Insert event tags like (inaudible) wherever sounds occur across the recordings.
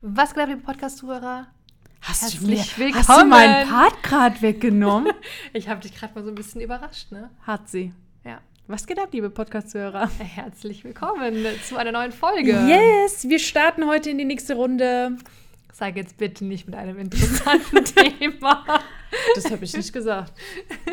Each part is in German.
Was geht ab, liebe Podcast-Zuhörer? Hast, du Herzlich mir, willkommen. hast du meinen Part gerade weggenommen? (laughs) Ich habe dich gerade mal so ein bisschen überrascht, ne? Hat sie. Ja. Was geht ab, liebe Podcast-Hörer? Herzlich willkommen zu einer neuen Folge. Yes, wir starten heute in die nächste Runde. Sag jetzt bitte nicht mit einem interessanten (laughs) Thema. Das habe ich nicht gesagt.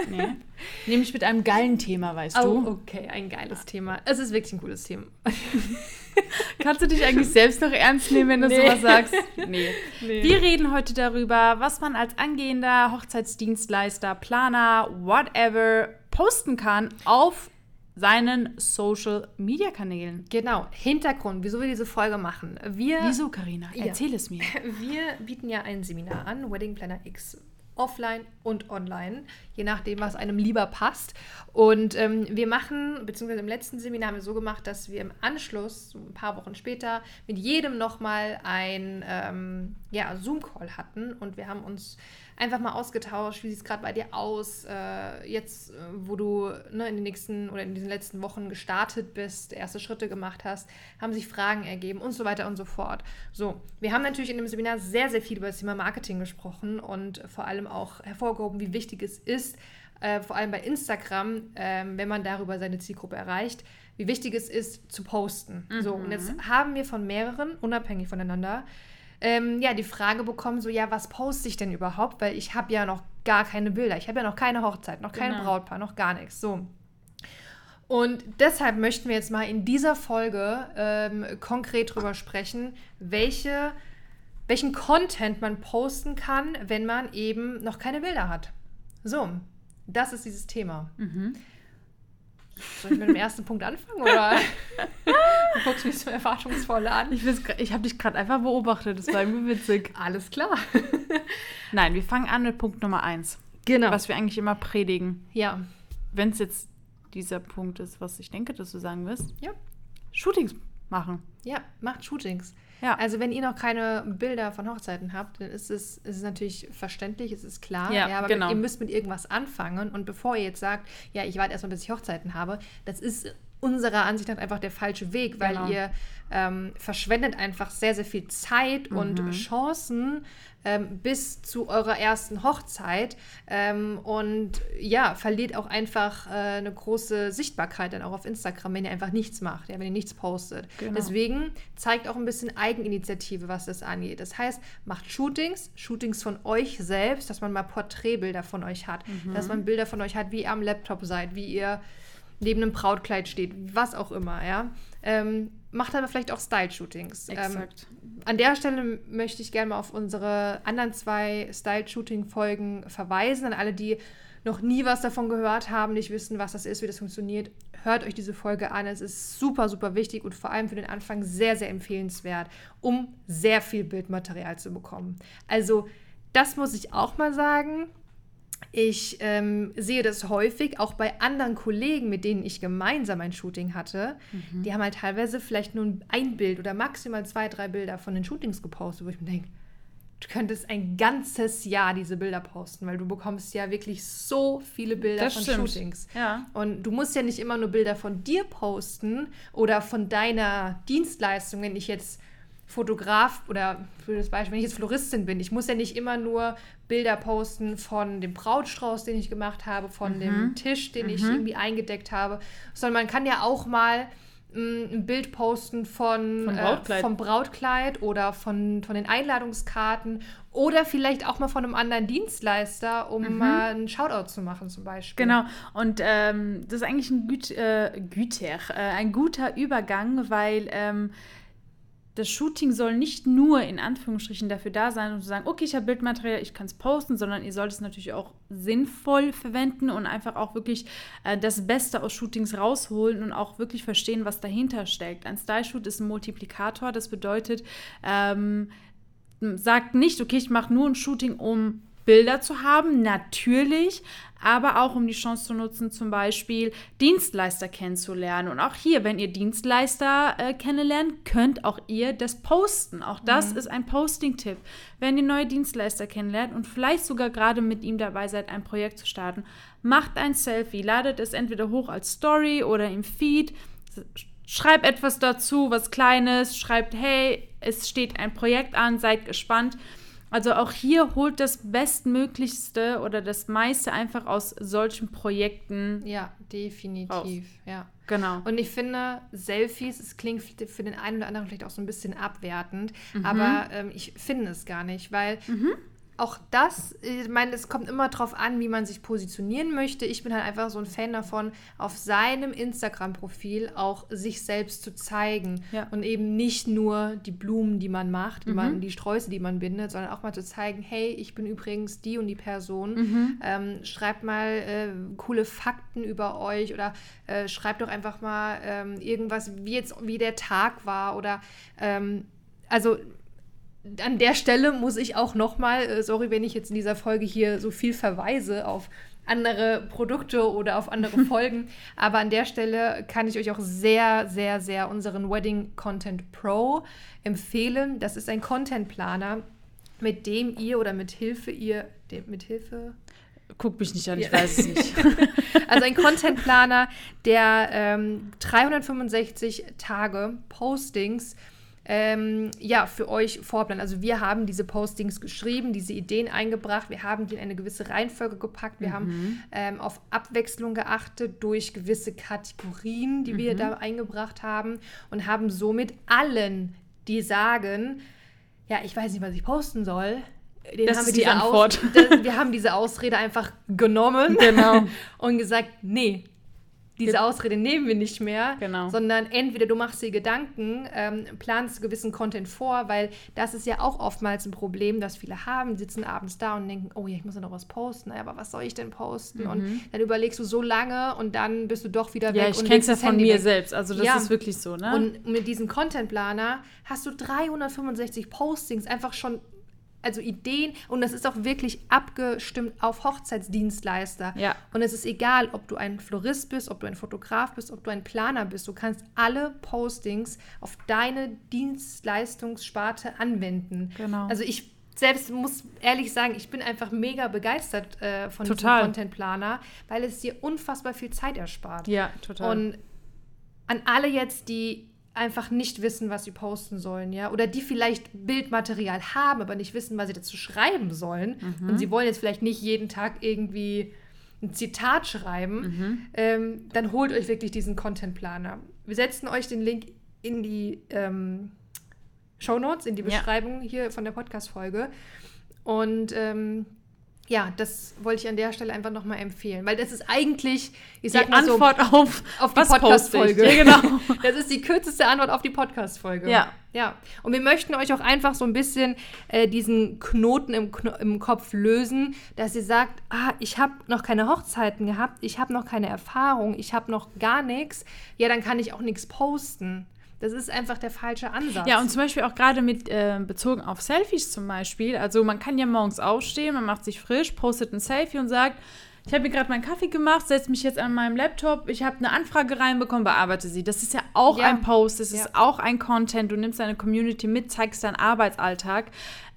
Nee. (laughs) Nämlich mit einem geilen Thema, weißt Oh, du. okay, ein geiles Thema. Es ist wirklich ein cooles Thema. (laughs) Kannst du dich eigentlich selbst noch ernst nehmen, wenn du Nee. sowas sagst? Nee. Nee. Wir reden heute darüber, was man als angehender Hochzeitsdienstleister, Planer, whatever posten kann auf seinen Social-Media-Kanälen. Genau, Hintergrund, wieso wir diese Folge machen. Wir, Wieso, Karina? Ja. Erzähl es mir. (laughs) wir bieten ja ein Seminar an, Wedding Planner X. Offline und online, je nachdem, was einem lieber passt. Und ähm, wir machen, beziehungsweise im letzten Seminar haben wir so gemacht, dass wir im Anschluss, so ein paar Wochen später, mit jedem nochmal ein ähm, ja, Zoom-Call hatten. Und wir haben uns einfach mal ausgetauscht, wie sieht es gerade bei dir aus, äh, jetzt, äh, wo du ne, in den nächsten oder in diesen letzten Wochen gestartet bist, erste Schritte gemacht hast, haben sich Fragen ergeben und so weiter und so fort. So, wir haben natürlich in dem Seminar sehr, sehr viel über das Thema Marketing gesprochen und vor allem auch hervorgehoben, wie wichtig es ist, äh, vor allem bei Instagram, ähm, wenn man darüber seine Zielgruppe erreicht, wie wichtig es ist, zu posten. So, und jetzt haben wir von mehreren, unabhängig voneinander, ähm, ja, die Frage bekommen, so, ja, was poste ich denn überhaupt? Weil ich habe ja noch gar keine Bilder. Ich habe ja noch keine Hochzeit, noch kein Genau. Brautpaar, noch gar nichts. So. Und deshalb möchten wir jetzt mal in dieser Folge ähm, konkret drüber sprechen, welche, welchen Content man posten kann, wenn man eben noch keine Bilder hat. So, das ist dieses Thema. Soll ich mit dem ersten Punkt anfangen oder du guckst mich so erwartungsvoll an? Ich, ich habe dich gerade einfach beobachtet, das war irgendwie witzig. (laughs) Alles klar. Nein, wir fangen an mit Punkt Nummer eins, Genau. was wir eigentlich immer predigen. Ja. Wenn es jetzt dieser Punkt ist, was ich denke, dass du sagen wirst, Ja. Shootings machen. Ja, macht Shootings. Ja. Also wenn ihr noch keine Bilder von Hochzeiten habt, dann ist es, ist es natürlich verständlich, es ist klar. Ja, aber genau. ihr müsst mit irgendwas anfangen. Und bevor ihr jetzt sagt, ja, ich warte erstmal, bis ich Hochzeiten habe, das ist unserer Ansicht nach einfach der falsche Weg, weil Genau. ihr ähm, verschwendet einfach sehr, sehr viel Zeit und Mhm. Chancen ähm, bis zu eurer ersten Hochzeit ähm, und ja, verliert auch einfach äh, eine große Sichtbarkeit dann auch auf Instagram, wenn ihr einfach nichts macht, ja, wenn ihr nichts postet. Genau. Deswegen zeigt auch ein bisschen Eigeninitiative, was das angeht. Das heißt, macht Shootings, Shootings von euch selbst, dass man mal Porträtbilder von euch hat, dass man Bilder von euch hat, wie ihr am Laptop seid, wie ihr neben einem Brautkleid steht, was auch immer, ja. Ähm, macht aber vielleicht auch Style-Shootings. Ähm, Exakt. an der Stelle möchte ich gerne mal auf unsere anderen zwei Style-Shooting-Folgen verweisen. An alle, die noch nie was davon gehört haben, nicht wissen, was das ist, wie das funktioniert. Hört euch diese Folge an. Es ist super, super wichtig und vor allem für den Anfang sehr, sehr empfehlenswert, um sehr viel Bildmaterial zu bekommen. Also, das muss ich auch mal sagen. Ich ähm, sehe das häufig, auch bei anderen Kollegen, mit denen ich gemeinsam ein Shooting hatte. Die haben halt teilweise vielleicht nur ein Bild oder maximal zwei, drei Bilder von den Shootings gepostet, wo ich mir denke, du könntest ein ganzes Jahr diese Bilder posten, weil du bekommst ja wirklich so viele Bilder Das von stimmt. Shootings. Ja. Und du musst ja nicht immer nur Bilder von dir posten oder von deiner Dienstleistung, wenn ich jetzt Fotograf oder für das Beispiel, wenn ich jetzt Floristin bin, ich muss ja nicht immer nur Bilder posten von dem Brautstrauß, den ich gemacht habe, von Mhm. dem Tisch, den ich irgendwie eingedeckt habe, sondern man kann ja auch mal mh, ein Bild posten von, Vom äh, Brautkleid. vom Brautkleid oder von, von den Einladungskarten oder vielleicht auch mal von einem anderen Dienstleister, um mal einen Shoutout zu machen zum Beispiel. Mhm. Genau, und ähm, das ist eigentlich ein, gut, äh, güter, äh, ein guter Übergang, weil ähm, das Shooting soll nicht nur in Anführungsstrichen dafür da sein, um zu sagen, okay, ich habe Bildmaterial, ich kann es posten, sondern ihr sollt es natürlich auch sinnvoll verwenden und einfach auch wirklich äh, das Beste aus Shootings rausholen und auch wirklich verstehen, was dahinter steckt. Ein Style-Shoot ist ein Multiplikator, das bedeutet, ähm, sagt nicht, okay, ich mache nur ein Shooting, um Bilder zu haben, natürlich, aber auch um die Chance zu nutzen, zum Beispiel Dienstleister kennenzulernen. Und auch hier, wenn ihr Dienstleister äh, kennenlernt, könnt auch ihr das posten. Auch das ist ein Posting-Tipp. Wenn ihr neue Dienstleister kennenlernt und vielleicht sogar gerade mit ihm dabei seid, ein Projekt zu starten, macht ein Selfie, ladet es entweder hoch als Story oder im Feed. Schreibt etwas dazu, was Kleines, schreibt, hey, es steht ein Projekt an, seid gespannt. Also auch hier holt das Bestmöglichste oder das meiste einfach aus solchen Projekten. Ja, definitiv. Raus. Ja. Genau. Und ich finde, Selfies, es klingt für den einen oder anderen vielleicht auch so ein bisschen abwertend, mhm. aber ähm, ich finde es gar nicht, weil mhm auch das, ich meine, es kommt immer darauf an, wie man sich positionieren möchte. Ich bin halt einfach so ein Fan davon, auf seinem Instagram-Profil auch sich selbst zu zeigen ja. und eben nicht nur die Blumen, die man macht, die, mhm. man, die Sträuße, die man bindet, sondern auch mal zu zeigen, hey, ich bin übrigens die und die Person. Mhm. Ähm, schreibt mal äh, coole Fakten über euch oder äh, schreibt doch einfach mal ähm, irgendwas, wie jetzt wie der Tag war oder ähm, also an der Stelle muss ich auch nochmal, äh, sorry, wenn ich jetzt in dieser Folge hier so viel verweise auf andere Produkte oder auf andere (laughs) Folgen, aber an der Stelle kann ich euch auch sehr, sehr, sehr unseren Wedding Content Pro empfehlen. Das ist ein Content Planer, mit dem ihr oder mit Hilfe ihr, mit Hilfe Guck mich nicht an, ich ja. weiß es nicht. (laughs) also ein Content-Planer, der ähm, 365 Tage Postings ähm, ja, für euch vorplanen. Also wir haben diese Postings geschrieben, diese Ideen eingebracht, wir haben die in eine gewisse Reihenfolge gepackt, wir mhm. haben ähm, auf Abwechslung geachtet durch gewisse Kategorien, die mhm. wir da eingebracht haben und haben somit allen, die sagen, ja, ich weiß nicht, was ich posten soll, den das ist die Antwort. Aus, (laughs) wir haben diese Ausrede einfach genommen genau. (laughs) und gesagt, nee, diese Ausrede nehmen wir nicht mehr, genau. sondern entweder du machst dir Gedanken, ähm, planst gewissen Content vor, weil das ist ja auch oftmals ein Problem, das viele haben, sitzen abends da und denken, oh ja, ich muss ja noch was posten, aber was soll ich denn posten? Mhm. Und dann überlegst du so lange und dann bist du doch wieder weg. Ja, ich kenne es ja von mir weg. selbst, also das ja. ist wirklich so, ne? Und mit diesem Content-Planer hast du 365 Postings einfach schon also Ideen und das ist auch wirklich abgestimmt auf Hochzeitsdienstleister. Ja. Und es ist egal, ob du ein Florist bist, ob du ein Fotograf bist, ob du ein Planer bist. Du kannst alle Postings auf deine Dienstleistungssparte anwenden. Genau. Also ich selbst muss ehrlich sagen, ich bin einfach mega begeistert äh, von total. diesem Content-Planer, weil es dir unfassbar viel Zeit erspart. Ja, total. Und an alle jetzt, die einfach nicht wissen, was sie posten sollen, ja, oder die vielleicht Bildmaterial haben, aber nicht wissen, was sie dazu schreiben sollen mhm. und sie wollen jetzt vielleicht nicht jeden Tag irgendwie ein Zitat schreiben, mhm. ähm, dann holt euch wirklich diesen Content-Planer. Wir setzen euch den Link in die ähm, Show Notes, in die Beschreibung ja. hier von der Podcast-Folge und ähm, ja, das wollte ich an der Stelle einfach nochmal empfehlen, weil das ist eigentlich, ich sag die mal Antwort so, auf, auf die Podcast-Folge. Ja, genau. (laughs) Das ist die kürzeste Antwort auf die Podcast-Folge. Ja. Ja. Und wir möchten euch auch einfach so ein bisschen äh, diesen Knoten im, Kno im Kopf lösen, dass ihr sagt, ah, ich habe noch keine Hochzeiten gehabt, ich habe noch keine Erfahrung, ich habe noch gar nichts. Ja, dann kann ich auch nichts posten. Das ist einfach der falsche Ansatz. Ja, und zum Beispiel auch gerade mit äh, bezogen auf Selfies zum Beispiel. Also man kann ja morgens aufstehen, man macht sich frisch, postet ein Selfie und sagt, ich habe mir gerade meinen Kaffee gemacht, setze mich jetzt an meinem Laptop, ich habe eine Anfrage reinbekommen, bearbeite sie. Das ist ja auch ja. ein Post, das ja. ist auch ein Content. Du nimmst deine Community mit, zeigst deinen Arbeitsalltag.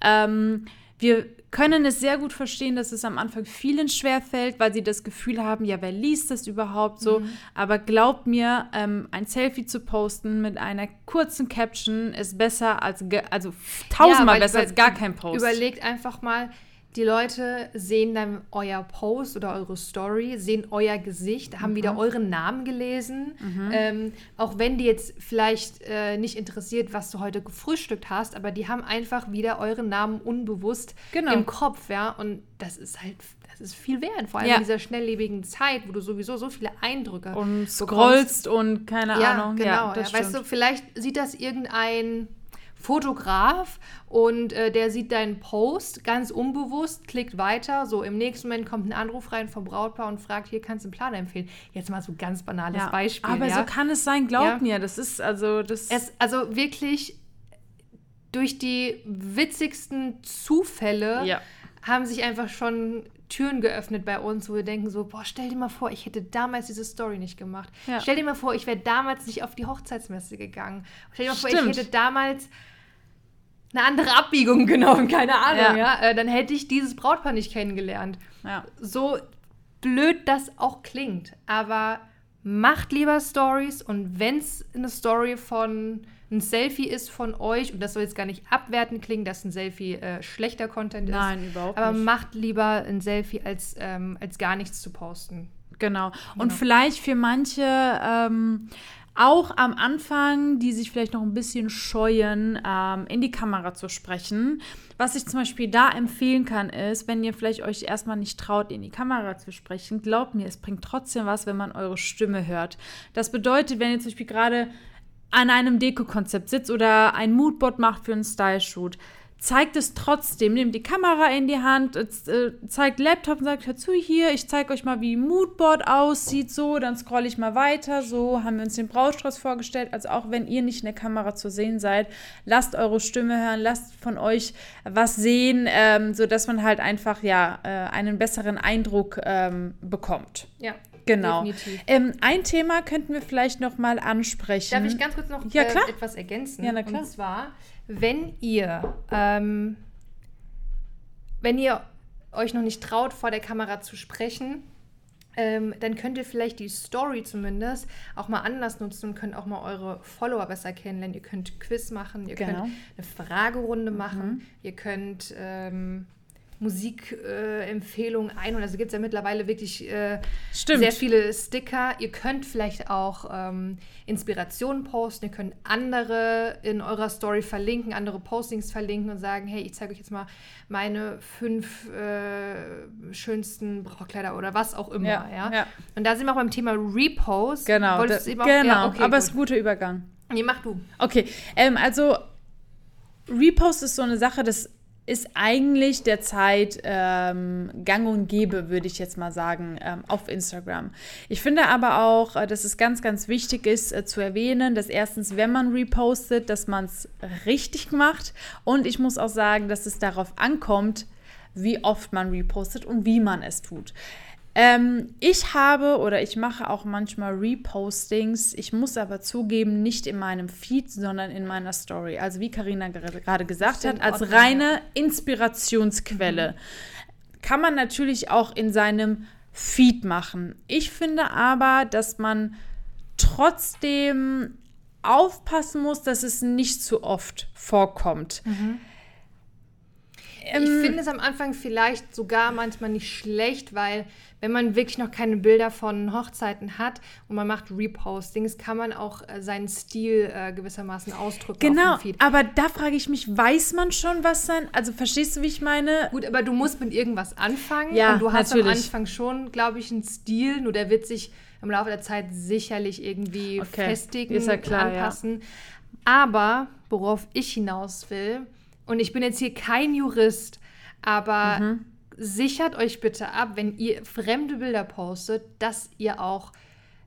Ähm, wir können es sehr gut verstehen, dass es am Anfang vielen schwer fällt, weil sie das Gefühl haben, ja, wer liest das überhaupt so? Mhm. Aber glaubt mir, ähm, ein Selfie zu posten mit einer kurzen Caption ist besser als, also tausendmal ja, besser als gar kein Post. Überlegt einfach mal, die Leute sehen dann euer Post oder eure Story, sehen euer Gesicht, haben mhm. wieder euren Namen gelesen. Mhm. Ähm, auch wenn die jetzt vielleicht äh, nicht interessiert, was du heute gefrühstückt hast, aber die haben einfach wieder euren Namen unbewusst genau. im Kopf, ja. Und das ist halt das ist viel wert, vor allem ja. in dieser schnelllebigen Zeit, wo du sowieso so viele Eindrücke und scrollst und keine ja, Ahnung. Genau, ja, genau. weißt du, vielleicht sieht das irgendein Fotograf und äh, der sieht deinen Post ganz unbewusst, klickt weiter. So im nächsten Moment kommt ein Anruf rein vom Brautpaar und fragt, hier kannst du einen Plan empfehlen. Jetzt mal so ein ganz banales ja, Beispiel. Aber ja. so kann es sein, glaub ja. mir. Das ist also das. Es, also wirklich durch die witzigsten Zufälle haben sich einfach schon Türen geöffnet bei uns, wo wir denken so, boah, stell dir mal vor, ich hätte damals diese Story nicht gemacht. Stell dir mal vor, ich wäre damals nicht auf die Hochzeitsmesse gegangen. Stell dir mal Stimmt. vor, ich hätte damals eine andere Abbiegung (laughs) genommen, keine Ahnung, ja. ja? Äh, dann hätte ich dieses Brautpaar nicht kennengelernt. Ja. So blöd das auch klingt, aber macht lieber Stories und wenn es eine Story von ein Selfie ist von euch, und das soll jetzt gar nicht abwertend klingen, dass ein Selfie äh, schlechter Content Nein, ist. überhaupt aber nicht. macht lieber ein Selfie, als, ähm, als gar nichts zu posten. Genau. Und Genau. vielleicht für manche ähm, auch am Anfang, die sich vielleicht noch ein bisschen scheuen, ähm, in die Kamera zu sprechen. Was ich zum Beispiel da empfehlen kann, ist, wenn ihr vielleicht euch erstmal nicht traut, in die Kamera zu sprechen, glaubt mir, es bringt trotzdem was, wenn man eure Stimme hört. Das bedeutet, wenn ihr zum Beispiel gerade an einem Deko-Konzept sitzt oder ein Moodboard macht für einen Style-Shoot, zeigt es trotzdem, nehmt die Kamera in die Hand, äh, zeigt Laptop und sagt, hör zu hier, ich zeige euch mal, wie Moodboard aussieht, so, dann scrolle ich mal weiter, so, haben wir uns den Braustrauß vorgestellt, also auch wenn ihr nicht in der Kamera zu sehen seid, lasst eure Stimme hören, lasst von euch was sehen, ähm, sodass man halt einfach, ja, äh, einen besseren Eindruck ähm, bekommt. Ja, Genau. Ähm, ein Thema könnten wir vielleicht noch mal ansprechen. Darf ich ganz kurz noch Ja. Äh, etwas ergänzen? Ja, na klar. Und zwar, wenn ihr, ähm, wenn ihr euch noch nicht traut, vor der Kamera zu sprechen, ähm, dann könnt ihr vielleicht die Story zumindest auch mal anders nutzen und könnt auch mal eure Follower besser kennenlernen. Ihr könnt Quiz machen, ihr Genau. könnt eine Fragerunde machen, ihr könnt ähm, Musikempfehlungen äh, einholen. Also gibt es ja mittlerweile wirklich äh, sehr viele Sticker. Ihr könnt vielleicht auch ähm, Inspirationen posten. Ihr könnt andere in eurer Story verlinken, andere Postings verlinken und sagen, hey, ich zeige euch jetzt mal meine fünf äh, schönsten Brauchkleider oder was auch immer. Ja, Ja, ja. Und da sind wir auch beim Thema Repost. Genau, da, genau. Ja, okay, aber es ist ein guter Übergang. Nee, mach du. Okay, ähm, also Repost ist so eine Sache, das ist eigentlich derzeit ähm, gang und gäbe, würde ich jetzt mal sagen, ähm, auf Instagram. Ich finde aber auch, äh, dass es ganz, ganz wichtig ist äh, zu erwähnen, dass erstens, wenn man repostet, dass man es richtig macht. Und ich muss auch sagen, dass es darauf ankommt, wie oft man repostet und wie man es tut. Ähm, ich habe oder ich mache auch manchmal Repostings. Ich muss aber zugeben, nicht in meinem Feed, sondern in meiner Story. Also wie Karina gerade gesagt hat, als reine Inspirationsquelle. Kann man natürlich auch in seinem Feed machen. Ich finde aber, dass man trotzdem aufpassen muss, dass es nicht zu oft vorkommt. Ich finde es am Anfang vielleicht sogar manchmal nicht schlecht, weil wenn man wirklich noch keine Bilder von Hochzeiten hat und man macht Repostings, kann man auch äh, seinen Stil äh, gewissermaßen ausdrücken Genau, aber da frage ich mich, weiß man schon, was sein, also verstehst du, wie ich meine? Gut, aber du musst mit irgendwas anfangen Ja, und du hast am natürlich. Anfang schon, glaube ich, einen Stil, nur der wird sich im Laufe der Zeit sicherlich irgendwie Okay, festigen, ist ja klar, ja. anpassen. Aber worauf ich hinaus will, und ich bin jetzt hier kein Jurist, aber Mhm. sichert euch bitte ab, wenn ihr fremde Bilder postet, dass ihr auch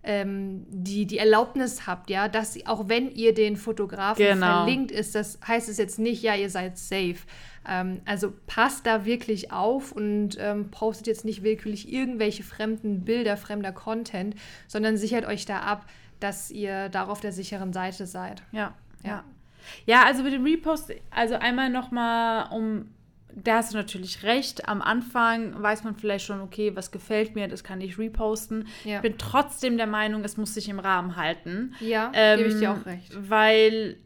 ähm, die, die Erlaubnis habt, ja, dass auch wenn ihr den Fotografen Genau. verlinkt, ist das heißt es jetzt nicht, ja, ihr seid safe. Ähm, also passt da wirklich auf und ähm, postet jetzt nicht willkürlich irgendwelche fremden Bilder, fremder Content, sondern sichert euch da ab, dass ihr da auf der sicheren Seite seid. Ja, Ja. ja. Ja, also mit dem Repost, also einmal nochmal um, da hast du natürlich recht, am Anfang weiß man vielleicht schon, okay, was gefällt mir, das kann ich reposten. Ja. Ich bin trotzdem der Meinung, es muss sich im Rahmen halten. Ja, Ähm, gebe ich dir auch recht. Weil,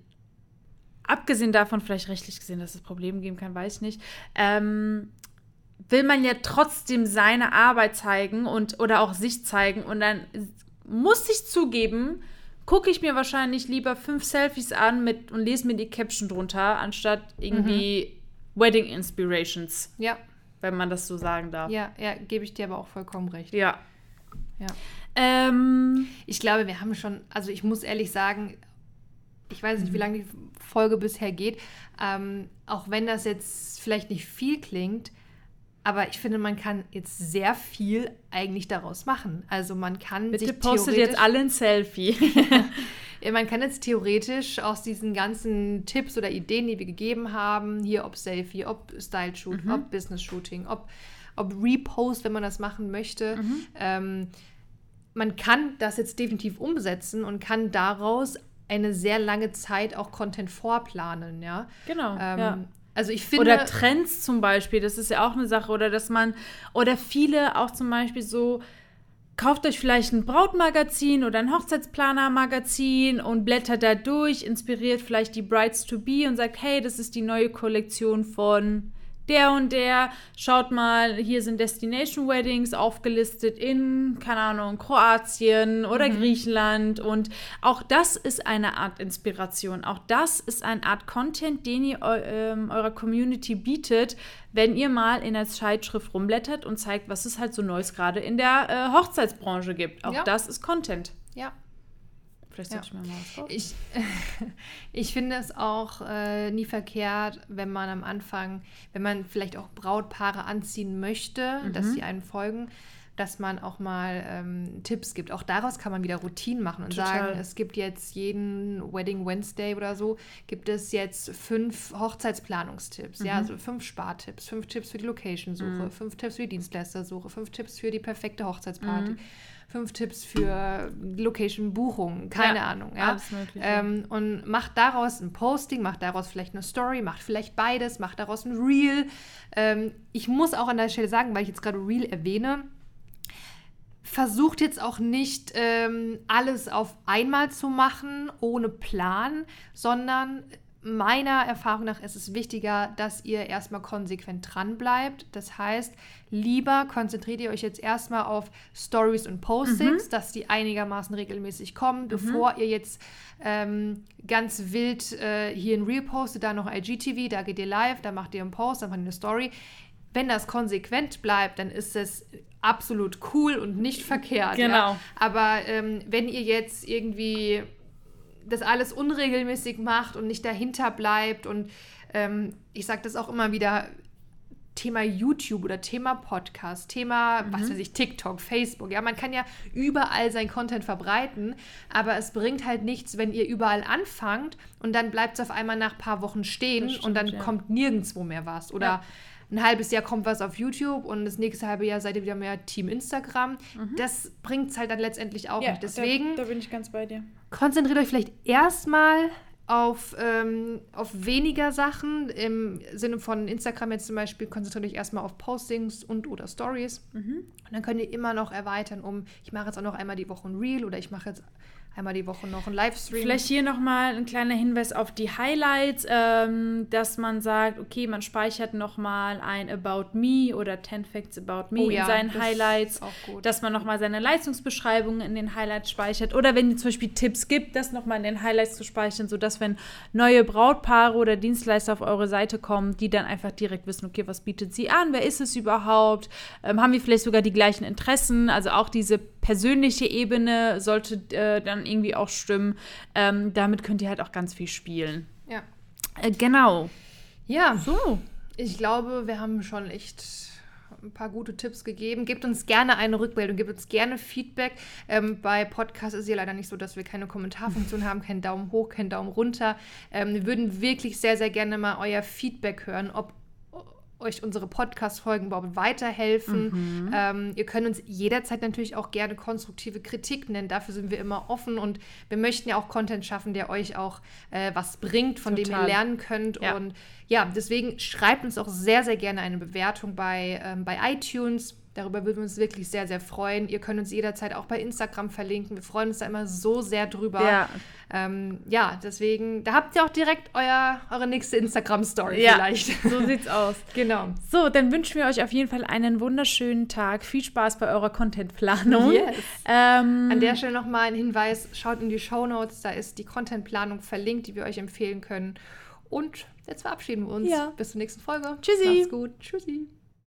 abgesehen davon, vielleicht rechtlich gesehen, dass es Probleme geben kann, weiß ich nicht, ähm, will man ja trotzdem seine Arbeit zeigen und oder auch sich zeigen und dann muss ich zugeben, gucke ich mir wahrscheinlich lieber fünf Selfies an mit und lese mir die Caption drunter, anstatt irgendwie Wedding Inspirations, Ja, wenn man das so sagen darf. ja, ja, gebe ich dir aber auch vollkommen recht. Ja. Ja. Ähm, Ich glaube, wir haben schon, also ich muss ehrlich sagen, ich weiß Mhm. nicht, wie lange die Folge bisher geht, ähm, auch wenn das jetzt vielleicht nicht viel klingt, aber ich finde, man kann jetzt sehr viel eigentlich daraus machen. Also man kann bitte sich postet jetzt alle ein Selfie. (laughs) Ja, man kann jetzt theoretisch aus diesen ganzen Tipps oder Ideen, die wir gegeben haben, hier ob Selfie, ob Style Shoot, Mhm. ob Business Shooting, ob, ob Repost, wenn man das machen möchte, Mhm. ähm, man kann das jetzt definitiv umsetzen und kann daraus eine sehr lange Zeit auch Content vorplanen, ja. genau. Ähm, ja. Also ich finde, Oder Trends zum Beispiel, das ist ja auch eine Sache. Oder dass man, oder viele auch zum Beispiel so kauft euch vielleicht ein Brautmagazin oder ein Hochzeitsplaner-Magazin und blättert da durch, inspiriert vielleicht die Brides to Be und sagt, hey, das ist die neue Kollektion von der und der, schaut mal, hier sind Destination Weddings aufgelistet in, keine Ahnung, Kroatien oder mhm. Griechenland. Und auch das ist eine Art Inspiration. Auch das ist eine Art Content, den ihr ähm, eurer Community bietet, wenn ihr mal in der Zeitschrift rumblättert und zeigt, was es halt so Neues gerade in der äh, Hochzeitsbranche gibt. Auch ja. das ist Content. Ja, Vielleicht ja. ich mir mal was. Ich, (laughs) ich finde es auch äh, nie verkehrt, wenn man am Anfang, wenn man vielleicht auch Brautpaare anziehen möchte, mhm. dass sie einen folgen, dass man auch mal ähm, Tipps gibt. Auch daraus kann man wieder Routinen machen und Total. sagen, es gibt jetzt jeden Wedding Wednesday oder so, gibt es jetzt fünf Hochzeitsplanungstipps, mhm. ja, also fünf Spartipps, fünf Tipps für die Location-Suche, mhm. fünf Tipps für die Dienstleistersuche, fünf Tipps für die perfekte Hochzeitsparty. Mhm fünf Tipps für Location-Buchungen, keine ja, Ahnung. Ja? Ähm, und macht daraus ein Posting, macht daraus vielleicht eine Story, macht vielleicht beides, macht daraus ein Reel. Ähm, ich muss auch an der Stelle sagen, weil ich jetzt gerade Reel erwähne, versucht jetzt auch nicht ähm, alles auf einmal zu machen, ohne Plan, sondern meiner Erfahrung nach ist es wichtiger, dass ihr erstmal konsequent dran bleibt. Das heißt, lieber konzentriert ihr euch jetzt erstmal auf Stories und Postings, mhm. dass die einigermaßen regelmäßig kommen, mhm. bevor ihr jetzt ähm, ganz wild äh, hier ein Reel postet, da noch IGTV, da geht ihr live, da macht ihr einen Post, dann macht ihr eine Story. Wenn das konsequent bleibt, dann ist es absolut cool und nicht verkehrt. Genau. Ja? Aber ähm, wenn ihr jetzt irgendwie das alles unregelmäßig macht und nicht dahinter bleibt. Und ähm, ich sage das auch immer wieder, Thema YouTube oder Thema Podcast, Thema, mhm. was weiß ich, TikTok, Facebook. Ja, man kann ja überall sein Content verbreiten, aber es bringt halt nichts, wenn ihr überall anfangt und dann bleibt es auf einmal nach ein paar Wochen stehen stimmt, und dann ja. kommt nirgendwo mehr was. Oder ja ein halbes Jahr kommt was auf YouTube und das nächste halbe Jahr seid ihr wieder mehr Team Instagram. Mhm. Das bringt es halt dann letztendlich auch ja, nicht. Deswegen. Da, da bin ich ganz bei dir. Konzentriert euch vielleicht erstmal auf, ähm, auf weniger Sachen. Im Sinne von Instagram jetzt zum Beispiel konzentriert euch erstmal auf Postings und oder Stories. Mhm. Und dann könnt ihr immer noch erweitern um, ich mache jetzt auch noch einmal die Woche ein Reel oder ich mache jetzt einmal die Woche noch ein Livestream. Vielleicht hier nochmal ein kleiner Hinweis auf die Highlights, ähm, dass man sagt, okay, man speichert nochmal ein About Me oder 10 Facts About Me oh, in ja, seinen das Highlights, dass man nochmal seine Leistungsbeschreibungen in den Highlights speichert oder wenn es zum Beispiel Tipps gibt, das nochmal in den Highlights zu speichern, sodass wenn neue Brautpaare oder Dienstleister auf eure Seite kommen, die dann einfach direkt wissen, okay, was bietet sie an, wer ist es überhaupt, ähm, haben wir vielleicht sogar die gleichen Interessen, also auch diese persönliche Ebene sollte äh, dann irgendwie auch stimmen. Ähm, damit könnt ihr halt auch ganz viel spielen. Ja. Äh, genau. Ja. So. Ich glaube, wir haben schon echt ein paar gute Tipps gegeben. Gebt uns gerne eine Rückmeldung, gebt uns gerne Feedback. Ähm, bei Podcasts ist es ja leider nicht so, dass wir keine Kommentarfunktion haben, keinen Daumen hoch, keinen Daumen runter. Ähm, wir würden wirklich sehr, sehr gerne mal euer Feedback hören, ob euch unsere Podcast-Folgen überhaupt weiterhelfen. Mhm. Ähm, ihr könnt uns jederzeit natürlich auch gerne konstruktive Kritik nennen. Dafür sind wir immer offen und wir möchten ja auch Content schaffen, der euch auch äh, was bringt, von Total. dem ihr lernen könnt. Ja. Und ja, deswegen schreibt uns auch sehr, sehr gerne eine Bewertung bei, ähm, bei iTunes Darüber würden wir uns wirklich sehr, sehr freuen. Ihr könnt uns jederzeit auch bei Instagram verlinken. Wir freuen uns da immer so sehr drüber. Ja, ähm, ja deswegen, da habt ihr auch direkt euer, eure nächste Instagram-Story ja, vielleicht. So (laughs) sieht's aus. genau. So, dann wünschen wir euch auf jeden Fall einen wunderschönen Tag. Viel Spaß bei eurer Contentplanung. Yes. Ähm, An der Stelle nochmal ein Hinweis: Schaut in die Show Notes, da ist die Contentplanung verlinkt, die wir euch empfehlen können. Und jetzt verabschieden wir uns. Ja. Bis zur nächsten Folge. Tschüssi. Macht's gut. Tschüssi.